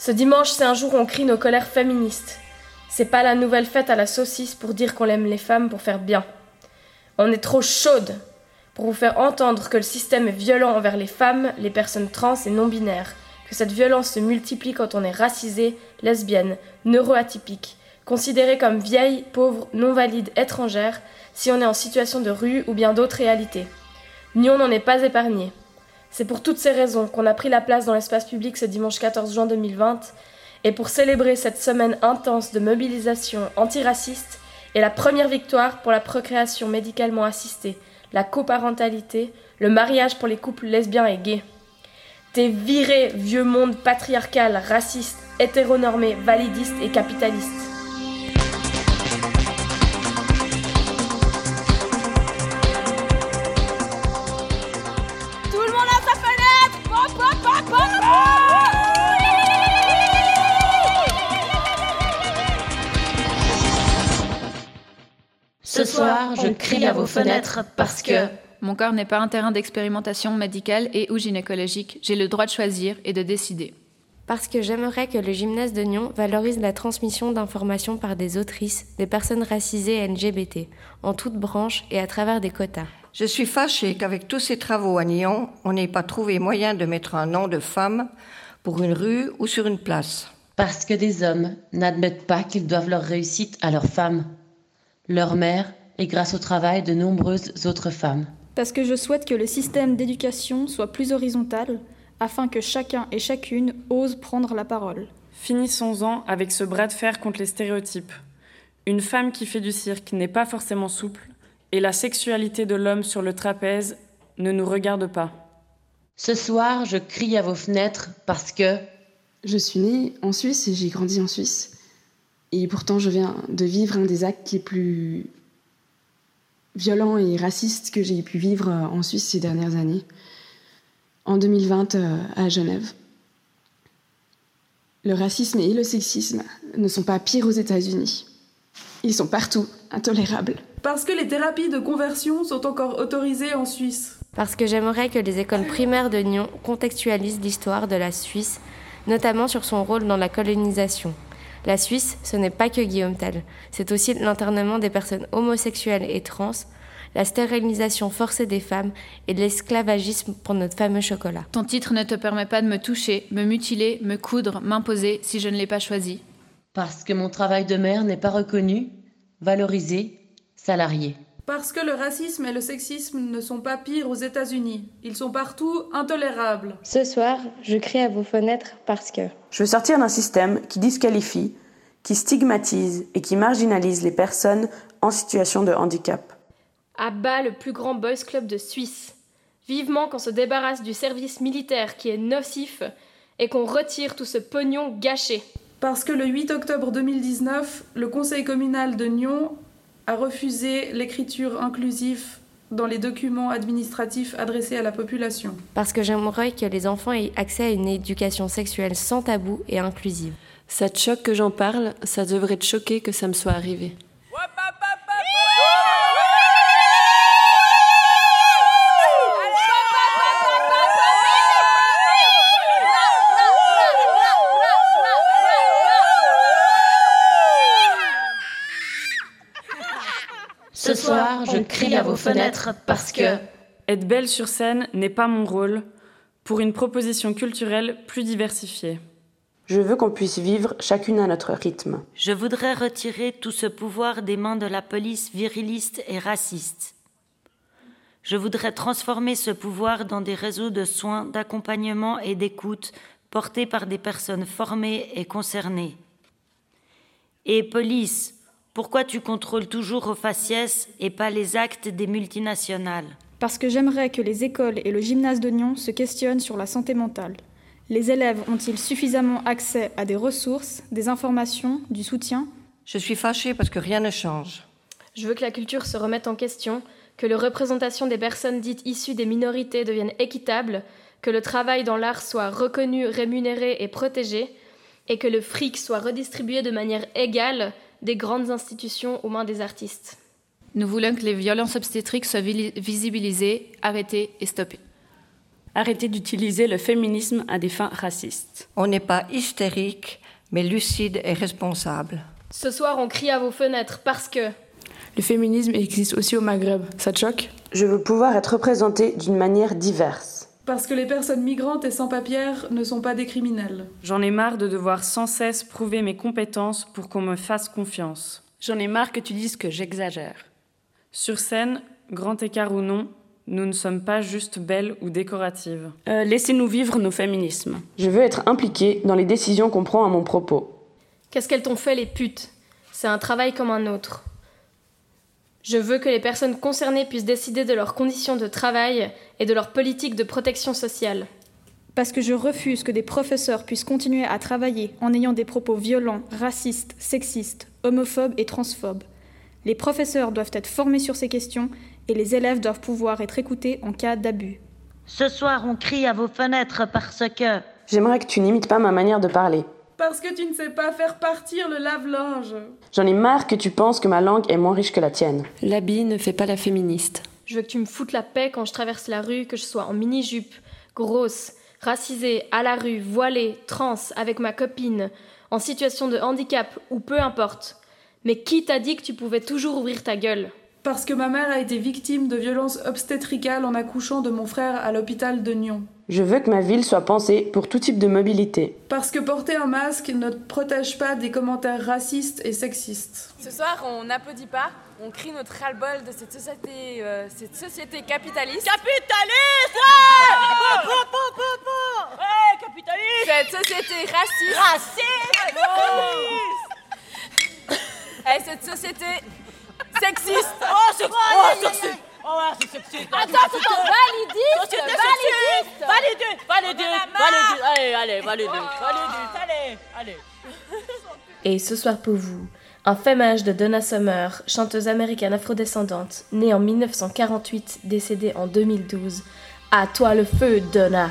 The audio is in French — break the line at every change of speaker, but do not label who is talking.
Ce dimanche, c'est un jour où on crie nos colères féministes. C'est pas la nouvelle fête à la saucisse pour dire qu'on aime les femmes pour faire bien. On est trop chaude pour vous faire entendre que le système est violent envers les femmes, les personnes trans et non-binaires, que cette violence se multiplie quand on est racisé, lesbienne, neuroatypique, considéré comme vieille, pauvre, non valide, étrangère, si on est en situation de rue ou bien d'autres réalités. Nyon n'en est pas épargné. C'est pour toutes ces raisons qu'on a pris la place dans l'espace public ce dimanche 14 juin 2020 et pour célébrer cette semaine intense de mobilisation antiraciste et la première victoire pour la procréation médicalement assistée, la coparentalité, le mariage pour les couples lesbiens et gays. T'es viré, vieux monde patriarcal, raciste, hétéronormé, validiste et capitaliste.
Ce soir, je crie à vos fenêtres parce que
mon corps n'est pas un terrain d'expérimentation médicale et ou gynécologique. J'ai le droit de choisir et de décider.
Parce que j'aimerais que le gymnase de Nyon valorise la transmission d'informations par des autrices, des personnes racisées et LGBT, en toutes branches et à travers des quotas.
Je suis fâchée qu'avec tous ces travaux à Nyon, on n'ait pas trouvé moyen de mettre un nom de femme pour une rue ou sur une place.
Parce que des hommes n'admettent pas qu'ils doivent leur réussite à leurs femmes leur mère et grâce au travail de nombreuses autres femmes.
Parce que je souhaite que le système d'éducation soit plus horizontal afin que chacun et chacune ose prendre la parole.
Finissons-en avec ce bras de fer contre les stéréotypes. Une femme qui fait du cirque n'est pas forcément souple, et la sexualité de l'homme sur le trapèze ne nous regarde pas.
Ce soir, je crie à vos fenêtres parce que...
Je suis née en Suisse et j'ai grandi en Suisse. Et pourtant, je viens de vivre un des actes les plus violents et racistes que j'ai pu vivre en Suisse ces dernières années, en 2020 euh, à Genève. Le racisme et le sexisme ne sont pas pires aux États-Unis. Ils sont partout intolérables.
Parce que les thérapies de conversion sont encore autorisées en Suisse.
Parce que j'aimerais que les écoles primaires de Nyon contextualisent l'histoire de la Suisse, notamment sur son rôle dans la colonisation. La Suisse, ce n'est pas que Guillaume Tell, c'est aussi l'internement des personnes homosexuelles et trans, la stérilisation forcée des femmes et l'esclavagisme pour notre fameux chocolat.
Ton titre ne te permet pas de me toucher, me mutiler, me coudre, m'imposer si je ne l'ai pas choisi.
Parce que mon travail de mère n'est pas reconnu, valorisé, salarié.
Parce que le racisme et le sexisme ne sont pas pires aux États-Unis. Ils sont partout intolérables.
Ce soir, je crie à vos fenêtres parce que...
Je veux sortir d'un système qui disqualifie, qui stigmatise et qui marginalise les personnes en situation de handicap.
À bas le plus grand boys club de Suisse. Vivement qu'on se débarrasse du service militaire qui est nocif et qu'on retire tout ce pognon gâché.
Parce que le 8 octobre 2019, le conseil communal de Nyon a refusé l'écriture inclusive dans les documents administratifs adressés à la population.
Parce que j'aimerais que les enfants aient accès à une éducation sexuelle sans tabou et inclusive.
Ça te choque que j'en parle, ça devrait te choquer que ça me soit arrivé.
Ce soir, je crie à vos fenêtres parce que...
Être belle sur scène n'est pas mon rôle pour une proposition culturelle plus diversifiée.
Je veux qu'on puisse vivre chacune à notre rythme.
Je voudrais retirer tout ce pouvoir des mains de la police viriliste et raciste. Je voudrais transformer ce pouvoir dans des réseaux de soins, d'accompagnement et d'écoute portés par des personnes formées et concernées. Et police, pourquoi tu contrôles toujours au faciès et pas les actes des multinationales?
Parce que j'aimerais que les écoles et le gymnase de Nyon se questionnent sur la santé mentale. Les élèves ont-ils suffisamment accès à des ressources, des informations, du soutien?
Je suis fâchée parce que rien ne change.
Je veux que la culture se remette en question, que la représentation des personnes dites issues des minorités devienne équitable, que le travail dans l'art soit reconnu, rémunéré et protégé, et que le fric soit redistribué de manière égale des grandes institutions aux mains des artistes.
Nous voulons que les violences obstétriques soient visibilisées, arrêtées et stoppées.
Arrêtez d'utiliser le féminisme à des fins racistes.
On n'est pas hystérique, mais lucide et responsable.
Ce soir, on crie à vos fenêtres parce que...
Le féminisme existe aussi au Maghreb. Ça te choque?
Je veux pouvoir être représentée d'une manière diverse.
Parce que les personnes migrantes et sans papières ne sont pas des criminels.
J'en ai marre de devoir sans cesse prouver mes compétences pour qu'on me fasse confiance.
J'en ai marre que tu dises que j'exagère.
Sur scène, grand écart ou non, nous ne sommes pas juste belles ou décoratives.
Euh, Laissez-nous vivre nos féminismes.
Je veux être impliquée dans les décisions qu'on prend à mon propos.
Qu'est-ce qu'elles t'ont fait, les putes? C'est un travail comme un autre. Je veux que les personnes concernées puissent décider de leurs conditions de travail et de leur politique de protection sociale.
Parce que je refuse que des professeurs puissent continuer à travailler en ayant des propos violents, racistes, sexistes, homophobes et transphobes. Les professeurs doivent être formés sur ces questions et les élèves doivent pouvoir être écoutés en cas d'abus.
Ce soir, on crie à vos fenêtres parce que...
J'aimerais que tu n'imites pas ma manière de parler.
Parce que tu ne sais pas faire partir le lave-linge.
J'en ai marre que tu penses que ma langue est moins riche que la tienne.
L'habit ne fait pas la féministe.
Je veux que tu me foutes la paix quand je traverse la rue, que je sois en mini-jupe, grosse, racisée, à la rue, voilée, trans, avec ma copine, en situation de handicap ou peu importe. Mais qui t'a dit que tu pouvais toujours ouvrir ta gueule?
Parce que ma mère a été victime de violences obstétricales en accouchant de mon frère à l'hôpital de Nyon.
Je veux que ma ville soit pensée pour tout type de mobilité.
Parce que porter un masque ne protège pas des commentaires racistes et sexistes.
Ce soir, on n'applaudit pas, on crie notre ras-le-bol de cette société, euh, cette société capitaliste.
Capitaliste ouais po, po. Ouais, capitaliste
Cette société raciste.
Raciste
Et cette société sexiste.
Oh, c'est oh, sexiste. Oh c'est sexiste.
Attends, attends, validiste Validiste.
Validiste Validiste Validiste Allez, allez, validiste Validiste, allez, allez.
Et ce soir pour vous, un fémage de Donna Summer, chanteuse américaine afrodescendante, née en 1948, décédée en 2012. À toi le feu, Donna